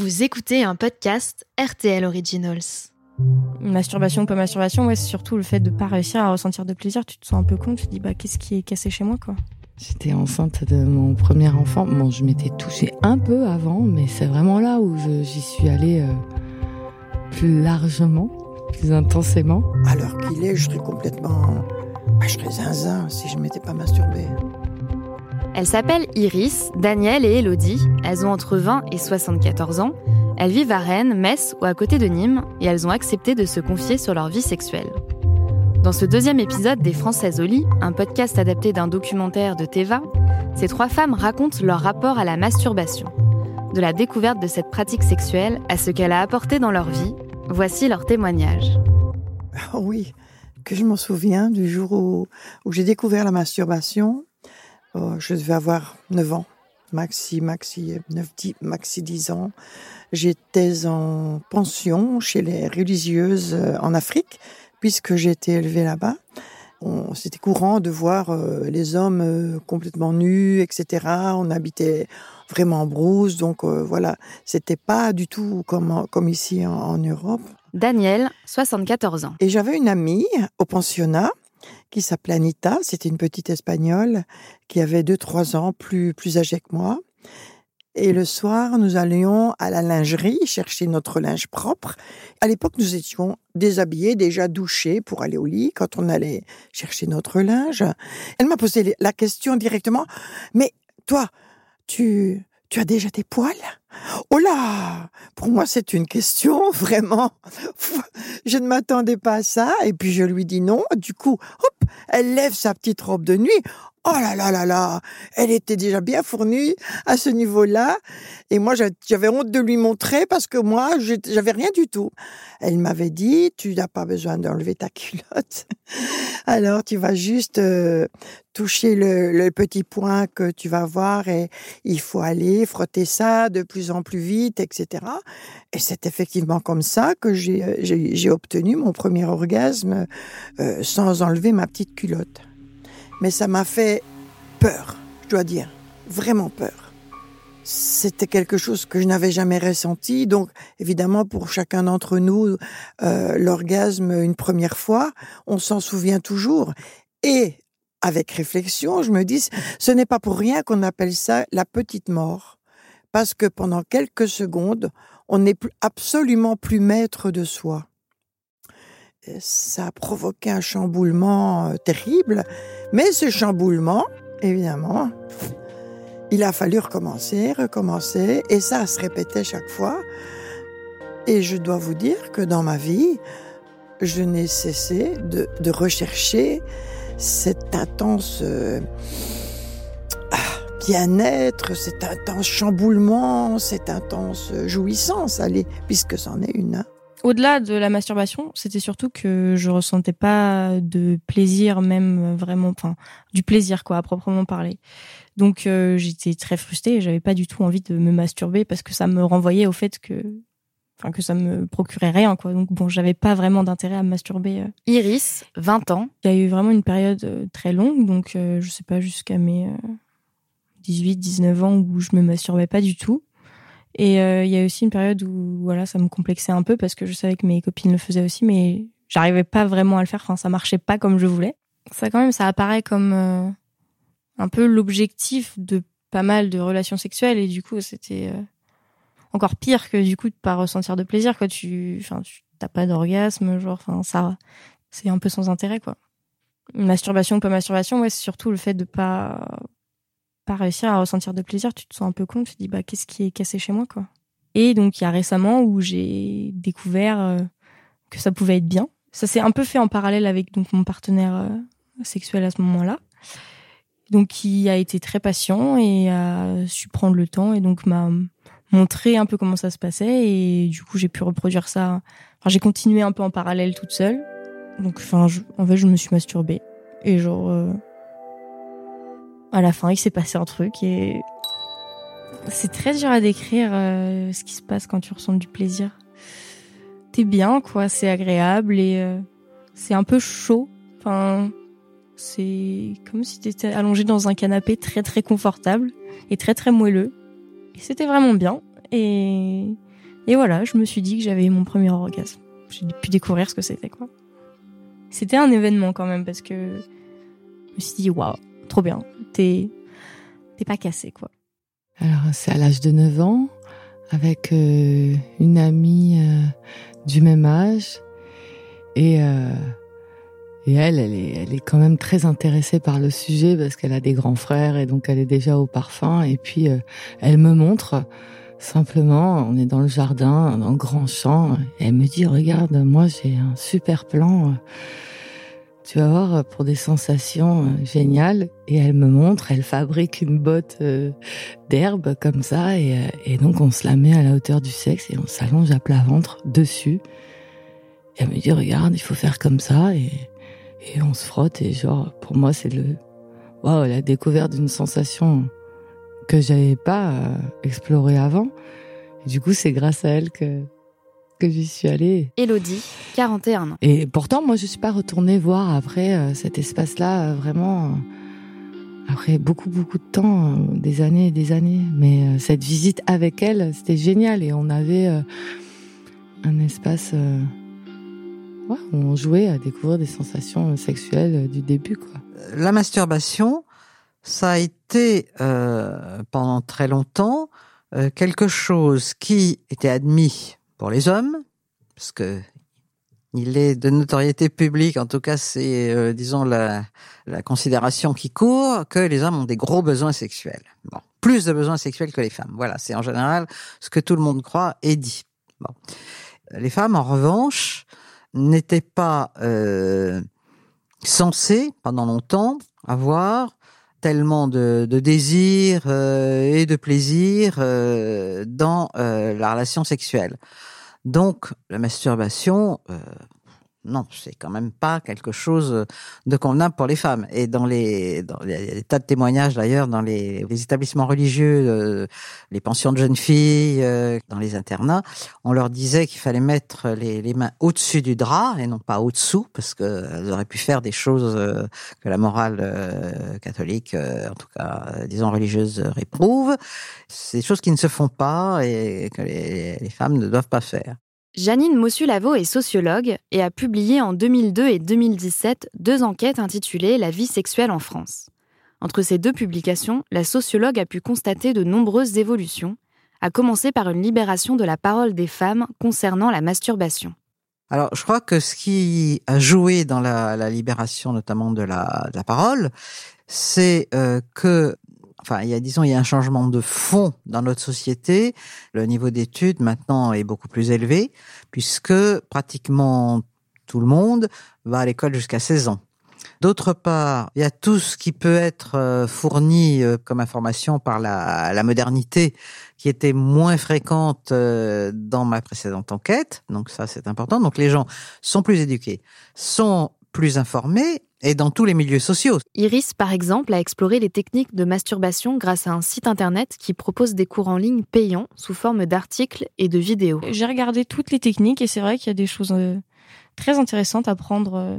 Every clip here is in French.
Vous écoutez un podcast RTL Originals. Masturbation, pas masturbation, ouais, c'est surtout le fait de pas réussir à ressentir de plaisir. Tu te sens un peu con, tu te dis bah qu'est-ce qui est cassé chez moi quoi. J'étais enceinte de mon premier enfant. Bon, je m'étais touchée un peu avant, mais c'est vraiment là où j'y suis allée euh, plus largement, plus intensément. À l'heure qu'il est, je serais complètement. bah, je serais zinzin si je m'étais pas masturbée. Elles s'appellent Iris, Danielle et Elodie. Elles ont entre 20 et 74 ans. Elles vivent à Rennes, Metz ou à côté de Nîmes et elles ont accepté de se confier sur leur vie sexuelle. Dans ce deuxième épisode des Françaises au lit, un podcast adapté d'un documentaire de Teva, ces trois femmes racontent leur rapport à la masturbation. De la découverte de cette pratique sexuelle à ce qu'elle a apporté dans leur vie, voici leur témoignage. Ah oui, que je m'en souviens du jour où, où j'ai découvert la masturbation. Oh, je devais avoir 9 ans, maxi, maxi, 9, 10, maxi 10 ans. J'étais en pension chez les religieuses euh, en Afrique, puisque j'ai été élevée là-bas. C'était courant de voir euh, les hommes euh, complètement nus, etc. On habitait vraiment en brousse, donc euh, voilà, c'était pas du tout comme, ici en- en Europe. Danielle, 74 ans. Et j'avais une amie au pensionnat qui s'appelait Anita. C'était une petite espagnole qui avait deux, trois ans plus, plus âgée que moi. Et le soir, nous allions à la lingerie chercher notre linge propre. À l'époque, nous étions déshabillés, déjà douchés pour aller au lit quand on allait chercher notre linge. Elle m'a posé la question directement. Mais toi, tu, tu as déjà tes poils? Oh là Pour moi, c'est une question vraiment. Je ne m'attendais pas à ça. Et puis je lui dis non. Du coup, hop, elle lève sa petite robe de nuit. Oh là là là là Elle était déjà bien fournie à ce niveau-là. Et moi, j'a- j'avais honte de lui montrer parce que moi, j'avais rien du tout. Elle m'avait dit, tu n'as pas besoin d'enlever ta culotte. Alors, tu vas juste euh, toucher le, le petit point que tu vas voir et il faut aller frotter ça de plus en plus vite, etc. Et c'est effectivement comme ça que j'ai euh, j'ai obtenu mon premier orgasme euh, sans enlever ma petite culotte. Mais ça m'a fait peur, je dois dire, vraiment peur. C'était quelque chose que je n'avais jamais ressenti. Donc, évidemment, pour chacun d'entre nous, euh, l'orgasme une première fois, on s'en souvient toujours. Et avec réflexion, je me dis, ce n'est pas pour rien qu'on appelle ça la petite mort. Parce que pendant quelques secondes, on n'est absolument plus maître de soi. Et ça a provoqué un chamboulement euh, terrible. Mais ce chamboulement, évidemment, il a fallu recommencer, recommencer, et ça se répétait chaque fois. Et je dois vous dire que dans ma vie, je n'ai cessé de, de rechercher cet intense euh, ah, bien-être, cet intense chamboulement, cette intense jouissance, allez, puisque c'en est une. hein. Au-delà de la masturbation, c'était surtout que je ressentais pas de plaisir, même vraiment, enfin, du plaisir quoi, à proprement parler. Donc euh, j'étais très frustrée et j'avais pas du tout envie de me masturber parce que ça me renvoyait au fait que, enfin, que ça me procurait rien quoi. Donc bon, j'avais pas vraiment d'intérêt à me masturber. euh. Iris, 20 ans. Il y a eu vraiment une période euh, très longue, donc euh, je sais pas jusqu'à mes euh, 18, 19 ans où je me masturbais pas du tout. Et euh, il y a aussi une période où voilà, ça me complexait un peu parce que je savais que mes copines le faisaient aussi, mais j'arrivais pas vraiment à le faire. Enfin, ça marchait pas comme je voulais. Ça, quand même, ça apparaît comme euh, un peu l'objectif de pas mal de relations sexuelles et du coup, c'était euh, encore pire que du coup de pas ressentir de plaisir. Quoi, tu, enfin, tu t'as pas d'orgasme, genre, enfin, ça, c'est un peu sans intérêt, quoi. Masturbation, pas masturbation, ouais, c'est surtout le fait de pas pas réussir à ressentir de plaisir, tu te sens un peu con, tu te dis bah qu'est-ce qui est cassé chez moi quoi. Et donc il y a récemment où j'ai découvert euh, que ça pouvait être bien. Ça s'est un peu fait en parallèle avec donc mon partenaire euh, sexuel à ce moment-là. Donc qui a été très patient et a su prendre le temps et donc m'a montré un peu comment ça se passait et du coup j'ai pu reproduire ça. Enfin j'ai continué un peu en parallèle toute seule. Donc enfin je- en fait je me suis masturbée et genre euh, à la fin, il s'est passé un truc et c'est très dur à décrire euh, ce qui se passe quand tu ressens du plaisir. T'es bien, quoi, c'est agréable et euh, c'est un peu chaud. Enfin, c'est comme si t'étais allongé dans un canapé très très confortable et très très moelleux. C'était vraiment bien. Et Et voilà, je me suis dit que j'avais eu mon premier orgasme. J'ai pu découvrir ce que c'était, quoi. C'était un événement quand même parce que je me suis dit, waouh, trop bien. T'es, pas cassé, quoi. Alors, c'est à l'âge de 9 ans, avec euh, une amie euh, du même âge. Et, euh, et elle, elle est, elle est quand même très intéressée par le sujet parce qu'elle a des grands frères et donc elle est déjà au parfum. Et puis, elle me montre Simplement, on est dans le jardin, dans le grand champ, et elle me dit, regarde, moi j'ai un super plan, tu vas voir, pour des sensations euh, géniales. Et elle me montre, elle fabrique une botte euh, d'herbe comme ça, et, euh, et, donc on se la met à la hauteur du sexe et on s'allonge à plat ventre dessus. Et elle me dit, regarde, il faut faire comme ça, et, et on se frotte, et genre, pour moi c'est le, waouh, la découverte d'une sensation que j'avais pas euh, exploré avant. du coup, c'est grâce à elle que que j'y suis allée. Elodie, 41 ans. Et pourtant, moi, je suis pas retournée voir après euh, cet espace-là, euh, vraiment, après beaucoup, beaucoup de temps, des années et des années. Mais cette visite avec elle, c'était génial. Et on avait un espace où on jouait à découvrir des sensations sexuelles du début. Quoi. La masturbation, ça a été euh, pendant très longtemps euh, quelque chose qui était admis pour les hommes, parce que il est de notoriété publique, en tout cas c'est, euh, disons, la, la, considération qui court, que les hommes ont des gros besoins sexuels. Plus de besoins sexuels que les femmes. Voilà, c'est en général ce que tout le monde croit et dit. Les femmes, en revanche, n'étaient pas euh, censées, pendant longtemps, avoir tellement de, de désir euh, et de plaisir euh, dans euh, la relation sexuelle. Donc la masturbation non, c'est quand même pas quelque chose de convenable pour les femmes. Et dans les, il y a des tas de témoignages d'ailleurs dans les, les, établissements religieux, euh, les pensions de jeunes filles, euh, dans les internats, on leur disait qu'il fallait mettre les, les mains au-dessus du drap et non pas au-dessous, parce qu'elles auraient pu faire des choses euh, que la morale catholique, en tout cas, disons religieuse, réprouve. C'est des choses qui ne se font pas et que les, les femmes ne doivent pas faire. Janine Mossulavo est sociologue et a publié en 2002 et 2017 deux enquêtes intitulées La vie sexuelle en France. Entre ces deux publications, la sociologue a pu constater de nombreuses évolutions, à commencer par une libération de la parole des femmes concernant la masturbation. Alors, je crois que ce qui a joué dans la, libération notamment de la, parole, c'est euh, que enfin, il y a, disons, il y a un changement de fond dans notre société. Le niveau d'études maintenant est beaucoup plus élevé puisque pratiquement tout le monde va à l'école jusqu'à 16 ans. D'autre part, il y a tout ce qui peut être euh, fourni euh, comme information par la, la modernité qui était moins fréquente euh, dans ma précédente enquête. Donc ça, c'est important. Donc les gens sont plus éduqués, sont plus informés et dans tous les milieux sociaux. Iris, par exemple, a exploré les techniques de masturbation grâce à un site internet qui propose des cours en ligne payants sous forme d'articles et de vidéos. J'ai regardé toutes les techniques et c'est vrai qu'il y a des choses euh, très intéressantes à prendre euh,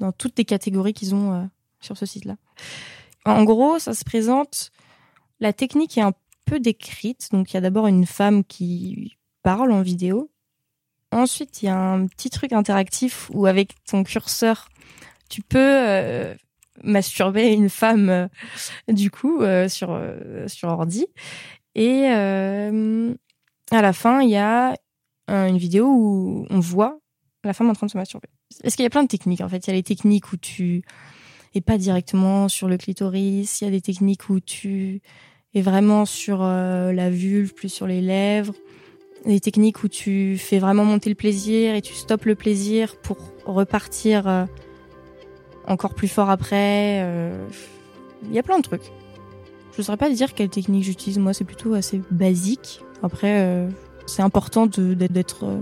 dans toutes les catégories qu'ils ont euh, sur ce site-là. En gros, ça se présente, la technique est un peu décrite. Donc il y a d'abord une femme qui parle en vidéo. Ensuite, il y a un petit truc interactif où avec ton curseur, tu peux euh, masturber une femme euh, du coup euh, sur sur ordi. Et à la fin il y a une vidéo où on voit la femme en train de se masturber. Est-ce qu'il y a plein de techniques en fait. Il y a les techniques où tu es pas directement sur le clitoris, il y a des techniques où tu es vraiment sur la vulve, plus sur les lèvres, des techniques où tu fais vraiment monter le plaisir et tu stoppes le plaisir pour repartir encore plus fort après. Euh, il y a plein de trucs. Je ne saurais pas dire quelle technique j'utilise. Moi, c'est plutôt assez basique. Après, euh, c'est important d'être euh,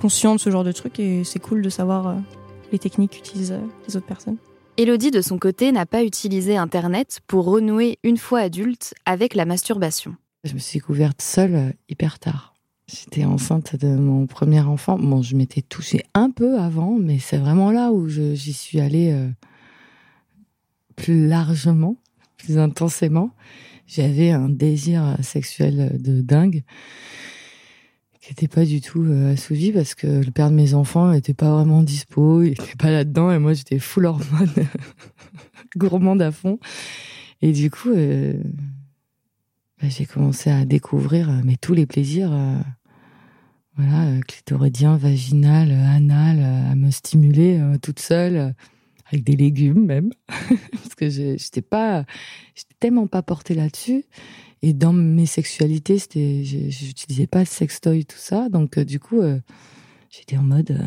conscient de ce genre de trucs et c'est cool de savoir les techniques qu'utilisent les autres personnes. Elodie, de son côté, n'a pas utilisé Internet pour renouer une fois adulte avec la masturbation. Je me suis découverte seule hyper tard. J'étais enceinte de mon premier enfant. Bon, je m'étais touchée un peu avant, mais c'est vraiment là où j'y suis allée euh, plus largement, plus intensément. J'avais un désir sexuel de dingue. qui était pas du tout euh, assouvi parce que le père de mes enfants était pas vraiment dispo, il était pas là-dedans et moi j'étais full hormone, gourmande à fond. Et du coup, euh, bah, j'ai commencé à découvrir euh, mais tous les plaisirs, euh, voilà, euh, clitoridien, vaginal, anal, à me stimuler toute seule, avec des légumes même, parce que j'étais pas, j'étais tellement pas portée là-dessus. Et dans mes sexualités, c'était, j'utilisais pas sextoy, tout ça. Donc, du coup, j'étais en mode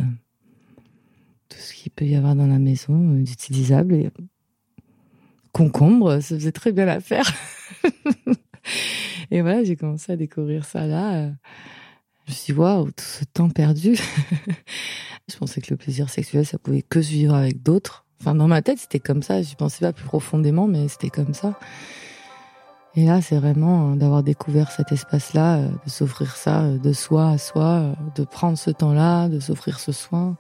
tout ce qu'il peut y avoir dans la maison d'utilisable. Et concombre, ça faisait très bien l'affaire. et voilà, j'ai commencé à découvrir ça là. euh. Je me suis dit, waouh, tout ce temps perdu. je pensais que le plaisir sexuel, ça pouvait que se vivre avec d'autres. Enfin, dans ma tête, c'était comme ça. Je pensais pas plus profondément, mais c'était comme ça. Et là, c'est vraiment euh, d'avoir découvert cet espace-là, euh, de s'offrir ça de soi à soi, de prendre ce temps-là, de s'offrir ce soin.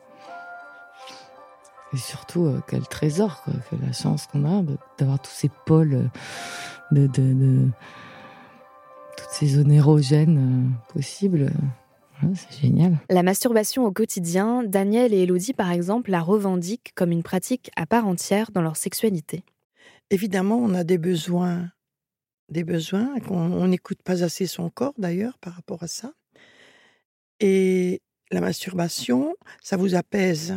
Et surtout, quel trésor, quoi, la chance qu'on a d'avoir tous ces pôles de- toutes ces zones érogènes euh, possibles. euh, c'est génial. La masturbation au quotidien, Daniel et Elodie, par exemple, la revendiquent comme une pratique à part entière dans leur sexualité. Évidemment, on a des besoins, des besoins qu'on on n'écoute pas assez son corps d'ailleurs par rapport à ça. Et la masturbation, ça vous apaise?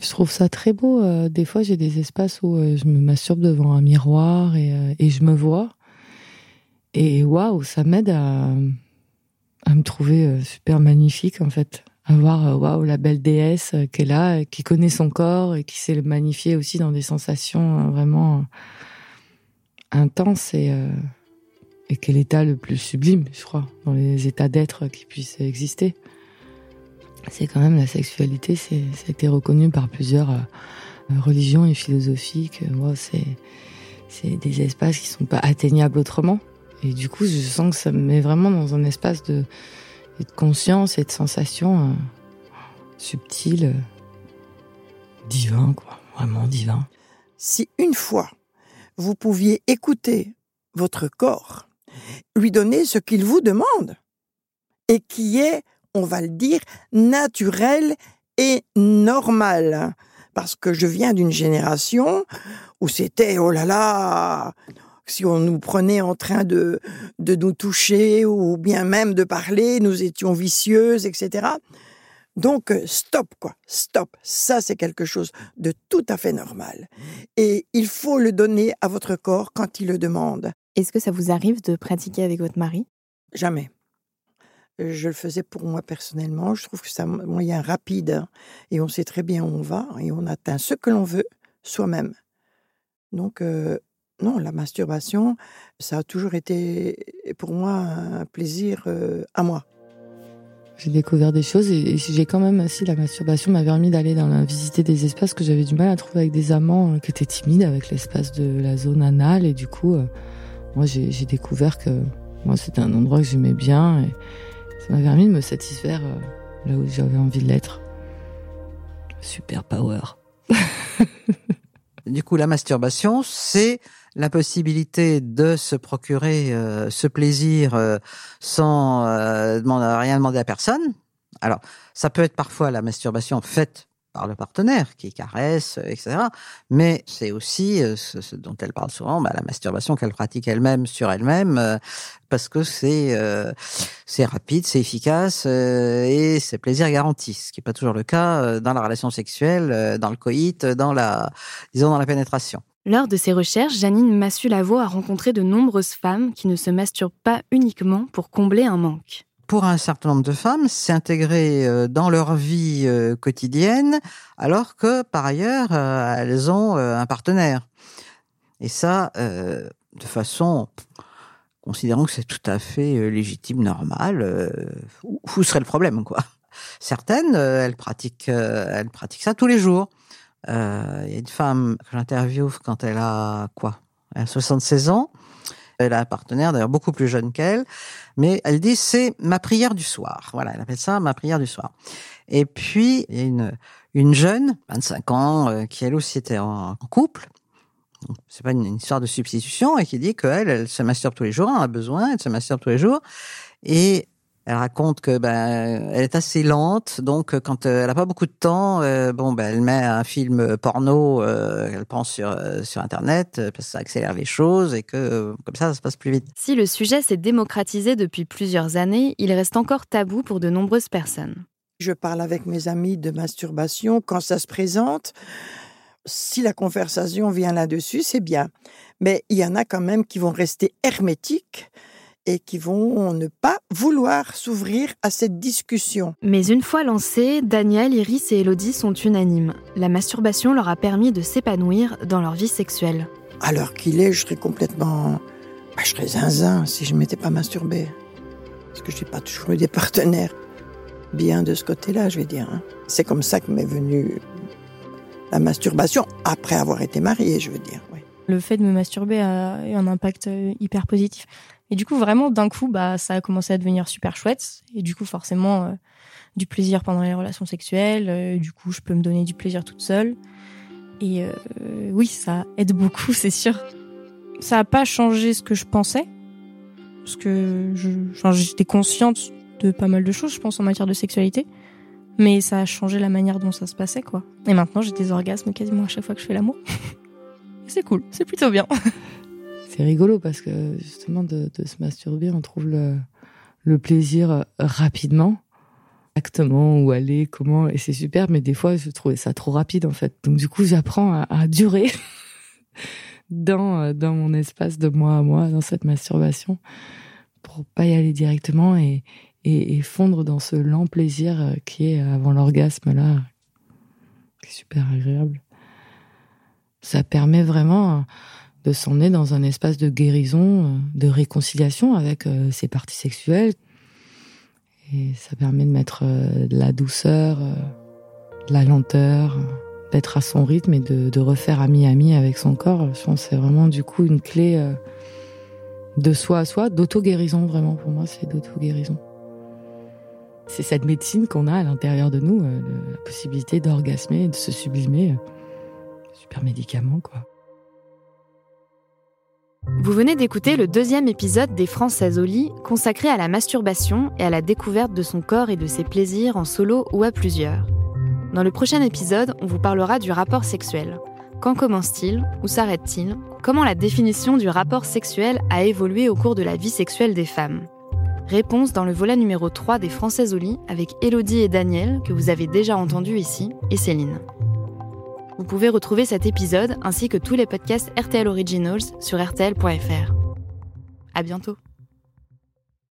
Je trouve ça très beau. euh, des fois, j'ai des espaces où je me masturbe devant un miroir et, et je me vois. Et waouh, ça m'aide à, à me trouver euh, super magnifique, en fait. À voir, euh, waouh, la belle déesse qui est là, qui connaît son corps et qui sait le magnifier aussi dans des sensations euh, vraiment intenses et, et quel état le plus sublime, je crois, dans les états d'être qui puissent exister c'est quand même la sexualité, ça a été reconnu par plusieurs religions et philosophies que c'est, des espaces qui sont pas atteignables autrement. Et du coup, je sens que ça me met vraiment dans un espace de, conscience et de sensation euh, subtile, euh, divin, quoi. Vraiment divin. Si une fois vous pouviez écouter votre corps, lui donner ce qu'il vous demande, et qui est, on va le dire, naturel et normal. Parce que je viens d'une génération où c'était, oh là là, si on nous prenait en train de, de nous toucher ou bien même de parler, nous étions vicieuses, etc. Donc, euh, stop, quoi, stop. Ça, c'est quelque chose de tout à fait normal. Et il faut le donner à votre corps quand il le demande. Est-ce que ça vous arrive de pratiquer avec votre mari? Jamais. Je le faisais pour moi personnellement. Je trouve que c'est un moyen rapide hein, et on sait très bien où on va et on atteint ce que l'on veut soi-même. Donc, euh, non, la masturbation, ça a toujours été pour moi un plaisir euh, à moi. J'ai découvert des choses et, et j'ai quand même aussi la masturbation m'a permis d'aller dans la, visiter des espaces que j'avais du mal à trouver avec des amants euh, qui étaient timides avec l'espace de la zone anale et du coup euh, moi j'ai j'ai découvert que moi c'était un endroit que j'aimais bien et ça m'a permis de me satisfaire euh, là où j'avais envie de l'être. Super power. Du coup, la masturbation, c'est la possibilité de se procurer euh, ce plaisir euh, sans euh, demander, rien demander à personne. Alors, ça peut être parfois la masturbation faite par le partenaire qui caresse, etc. Mais c'est aussi euh, ce, ce dont elle parle souvent, bah, la masturbation qu'elle pratique elle-même sur elle-même, euh, parce que c'est euh, c'est rapide, c'est efficace et c'est plaisir garanti, ce qui n'est pas toujours le cas dans la relation sexuelle, dans le coït, dans la disons dans la pénétration. Lors de ses recherches, Janine Massu-Lavo a rencontré de nombreuses femmes qui ne se masturbent pas uniquement pour combler un manque. Pour un certain nombre de femmes, c'est intégré euh, dans leur vie euh, quotidienne, alors que par ailleurs, euh, elles ont un partenaire. Et ça, de façon, considérons que c'est tout à fait légitime, normal. où, serait le problème, quoi? Certaines, elles pratiquent ça tous les jours. Euh, Il y a une femme que j'interviewe quand elle a quoi? Elle a 76 ans. Elle a un partenaire, d'ailleurs beaucoup plus jeune qu'elle, mais elle dit c'est ma prière du soir. Voilà, elle appelle ça ma prière du soir. Et puis il y a une une jeune, 25 ans, euh, qui elle aussi était en, couple. C'est pas une, histoire de substitution et qui dit qu'elle, elle se masturbe tous les jours, elle a besoin, elle se masturbe tous les jours. Et Elle raconte que ben elle est assez lente, donc quand elle a pas beaucoup de temps, bon ben elle met un film porno qu'elle pense sur sur internet parce que ça accélère les choses et que comme ça ça se passe plus vite. Si le sujet s'est démocratisé depuis plusieurs années, il reste encore tabou pour de nombreuses personnes. Je parle avec mes amis de masturbation quand ça se présente. Si la conversation vient là-dessus, c'est bien. Mais il y en a quand même qui vont rester hermétiques et qui vont ne pas vouloir s'ouvrir à cette discussion. Mais une fois lancée, Daniel, Iris et Elodie sont unanimes. La masturbation leur a permis de s'épanouir dans leur vie sexuelle. À l'heure qu'il est, je serais complètement... Bah, je serais zinzin si je ne m'étais pas masturbée. Parce que je n'ai pas toujours eu des partenaires bien de ce côté-là, je vais dire. Hein. C'est comme ça que m'est venue la masturbation, après avoir été mariée, je veux dire. Le fait de me masturber a eu un impact euh, hyper positif. Et du coup, vraiment, d'un coup, bah, ça a commencé à devenir super chouette. Et du coup, forcément, euh, du plaisir pendant les relations sexuelles. Euh, du coup, je peux me donner du plaisir toute seule. Et oui, ça aide beaucoup, c'est sûr. Ça n'a pas changé ce que je pensais. Parce que j'étais consciente de pas mal de choses, je pense, en matière de sexualité. Mais ça a changé la manière dont ça se passait, quoi. Et maintenant, j'ai des orgasmes quasiment à chaque fois que je fais l'amour. c'est cool, c'est plutôt bien. c'est rigolo parce que justement, de, se masturber, on trouve le, plaisir euh, rapidement. Exactement où aller, comment, et c'est super, mais des fois, je trouvais ça trop rapide, en fait. Donc, du coup, j'apprends à, durer dans, euh, dans mon espace de moi à moi, dans cette masturbation, pour pas y aller directement et, et, fondre dans ce lent plaisir euh, qui est avant l'orgasme là, qui est super agréable. Ça permet vraiment de s'emmener dans un espace de guérison, euh, de réconciliation avec ses parties sexuelles. Et ça permet de mettre de la douceur, de la lenteur, d'être à son rythme et de, refaire ami-ami avec son corps. Je pense c'est vraiment du coup une clé de soi à soi, d'auto-guérison vraiment pour moi, c'est d'auto-guérison. C'est cette médecine qu'on a à l'intérieur de nous, euh, la possibilité d'orgasmer, de se sublimer. Super médicament, quoi. Vous venez d'écouter le deuxième épisode des Françaises au lit, consacré à la masturbation et à la découverte de son corps et de ses plaisirs en solo ou à plusieurs. Dans le prochain épisode, on vous parlera du rapport sexuel. Quand commence-t-il? Où s'arrête-t-il? Comment la définition du rapport sexuel a évolué au cours de la vie sexuelle des femmes? Réponse dans le volet numéro 3 des Françaises au lit avec Elodie et Daniel, que vous avez déjà entendu ici, et Céline. Vous pouvez retrouver cet épisode ainsi que tous les podcasts RTL Originals sur RTL.fr. À bientôt!